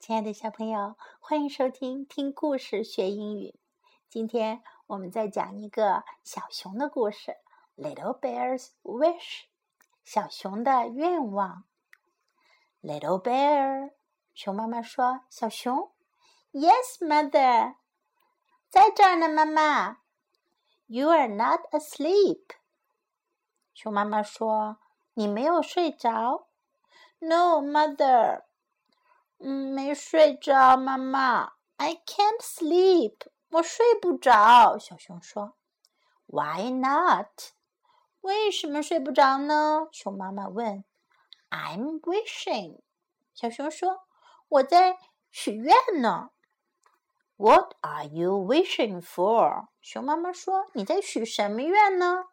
亲爱的小朋友，欢迎收听听故事学英语。今天我们在讲一个小熊的故事，《Little Bear's Wish》。小熊的愿望。Little Bear，熊妈妈说：“小熊，Yes, Mother，在这儿呢，妈妈。You are not asleep。”熊妈妈说：“你没有睡着。” No, Mother。嗯，没睡着，妈妈。I can't sleep，我睡不着。小熊说。Why not？为什么睡不着呢？熊妈妈问。I'm wishing。小熊说，我在许愿呢。What are you wishing for？熊妈妈说，你在许什么愿呢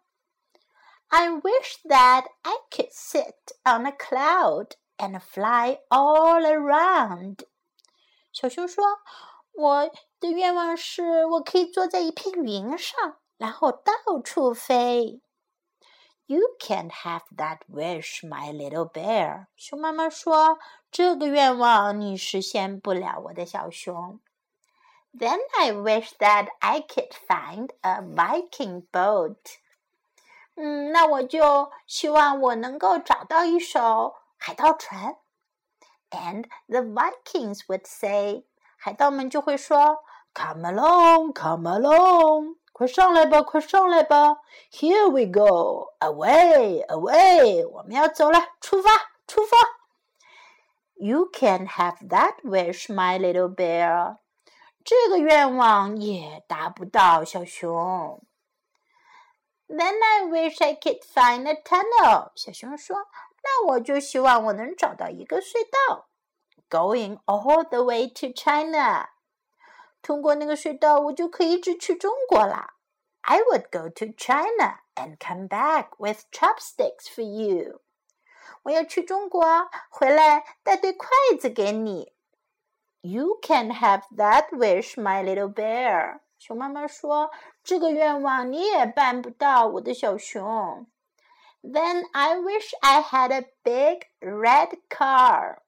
？I wish that I could sit on a cloud and fly all around. 小熊说：“我的愿望是我可以坐在一片云上，然后到处飞。” You can't have that wish, my little bear. 熊妈妈说：“这个愿望你实现不了，我的小熊。” Then I wish that I could find a Viking boat. 嗯，那我就希望我能够找到一艘 海盗船。And the Vikings would say，海盗们就会说，Come along, come along，快上来吧，快上来吧。Here we go, away, away，我们要走了，出发，出发。You can have that wish, my little bear。这个愿望也达不到，小熊。Then I wish I could find a tunnel。小熊说：“ 那我就希望我能找到一个隧道，going all the way to China。通过那个隧道，我就可以一直去中国啦。I would go to China and come back with chopsticks for you。我要去中国，回来带对筷子给你。You can have that wish, my little bear。”熊妈妈说：“这个愿望你也办不到，我的小熊。” Then I wish I had a big red car。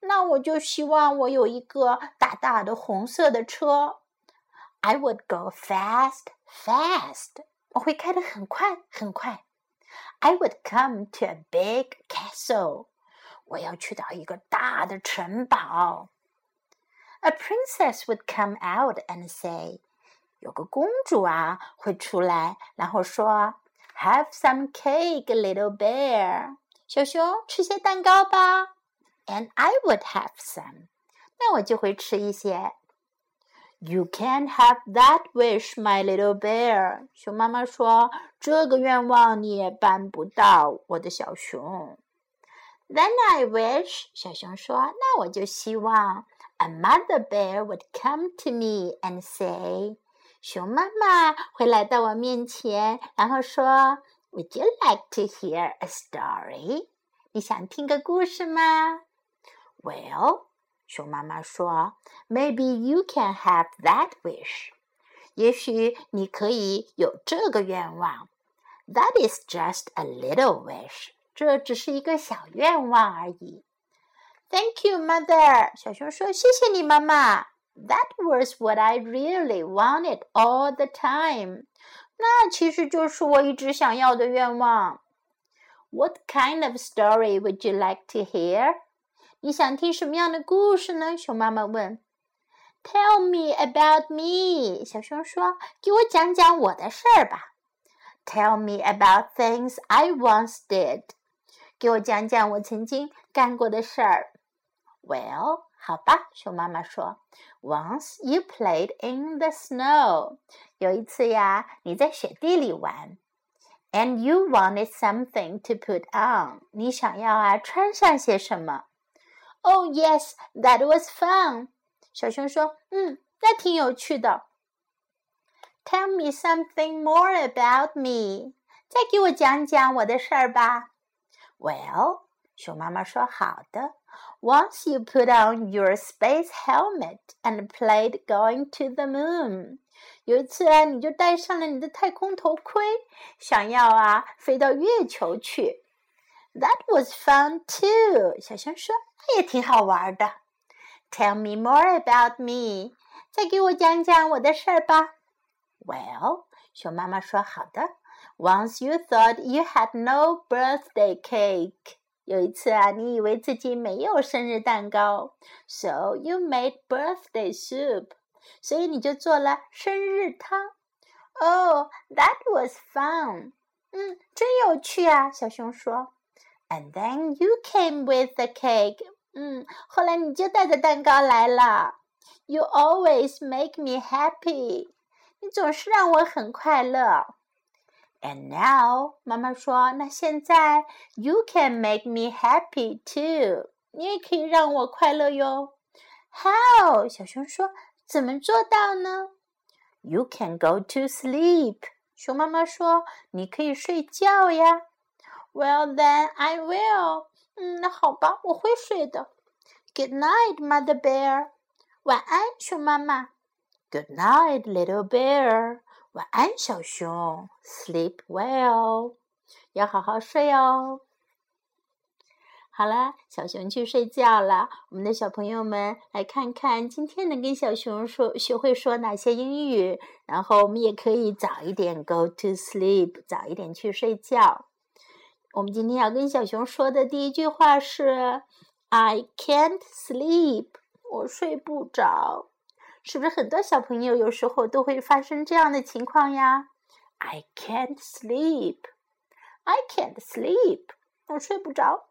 那我就希望我有一个大大的红色的车。I would go fast, fast。我会开得很快很快。I would come to a big castle。我要去到一个大的城堡。A princess would come out and say。有个公主啊会出来，然后说 ：“Have some cake, little bear。”小熊吃些蛋糕吧。And I would have some。那我就会吃一些。You can't have that wish, my little bear。熊妈妈说：“这个愿望你也办不到，我的小熊。” Then I wish，小熊说：“那我就希望 a mother bear would come to me and say。” 熊妈妈会来到我面前，然后说：“Would you like to hear a story？” 你想听个故事吗？Well，熊妈妈说：“Maybe you can have that wish。”也许你可以有这个愿望。That is just a little wish。这只是一个小愿望而已。Thank you, mother。小熊说：“谢谢你，妈妈。” That was what I really wanted all the time。那其实就是我一直想要的愿望。What kind of story would you like to hear？你想听什么样的故事呢？熊妈妈问。Tell me about me。小熊说：“给我讲讲我的事儿吧。”Tell me about things I once did。给我讲讲我曾经干过的事儿。Well。 好吧，熊妈妈说：“Once you played in the snow，有一次呀，你在雪地里玩，and you wanted something to put on，你想要啊穿上些什么？”Oh yes, that was fun。小熊说：“嗯，那挺有趣的。”Tell me something more about me，再给我讲讲我的事儿吧。Well，熊妈妈说：“好的。” Once you put on your space helmet and played going to the moon，有一次啊，你就戴上了你的太空头盔，想要啊飞到月球去。That was fun too，小熊说，那也挺好玩的。 Tell me more about me. 再给我讲讲我的事儿吧。Well，熊妈妈说好的。Once you thought you had no birthday cake. 有一次啊，你以为自己没有生日蛋糕，so you made birthday soup，所以你就做了生日汤。Oh, that was fun！嗯，真有趣啊，小熊说。And then you came with the cake。嗯，后来你就带着蛋糕来了。You always make me happy。你总是让我很快乐。And now，妈妈说，那现在 you can make me happy too。你也可以让我快乐哟。How？小熊说，怎么做到呢？You can go to sleep。熊妈妈说，你可以睡觉呀。Well then I will。嗯，那好吧，我会睡的。Good night, Mother Bear。晚安，熊妈妈。Good night, Little Bear。 晚安，小熊。Sleep well，要好好睡哦。好了，小熊去睡觉了。我们的小朋友们来看看今天能跟小熊说学会说哪些英语，然后我们也可以早一点 go to sleep，早一点去睡觉。我们今天要跟小熊说的第一句话是 "I can't sleep"，我睡不着。是不是很多小朋友有时候都会发生这样的情况呀？I can't sleep. I can't sleep. 我睡不着。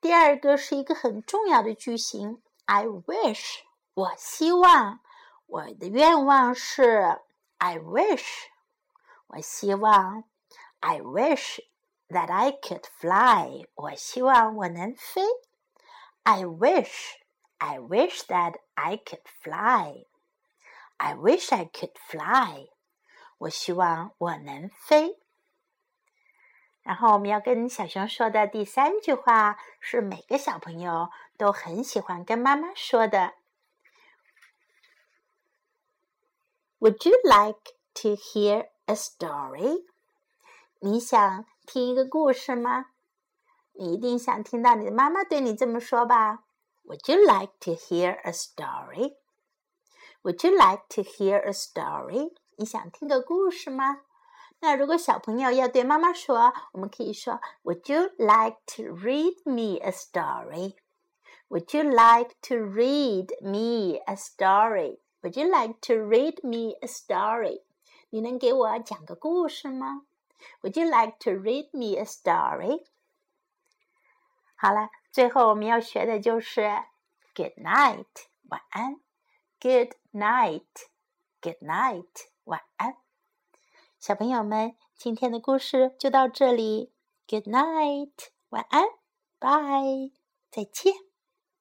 第二个是一个很重要的句型，I wish. 我希望，我的愿望是 I wish. 我希望，I wish that I could fly. 我希望我能飞。I wish. I wish that I could fly. I wish I could fly. 我希望我能飞。然后我们要跟小熊说的第三句话是每个小朋友都很喜欢跟妈妈说的。Would you like to hear a story？你想听一个故事吗？你一定想听到你的妈妈对你这么说吧 ？would you like to hear a story? Would you like to hear a story? 你想听个故事吗？那如果小朋友要对妈妈说，我们可以说，Would you like to read me a story? Would you like to read me a story? Would you like to read me a story? 你能给我讲个故事吗？Would you like to read me a story? 好了， 最后我们要学的就是 good night 晚安，good night，good night 晚安。小朋友们，今天的故事就到这里，good night 晚安，bye 再见。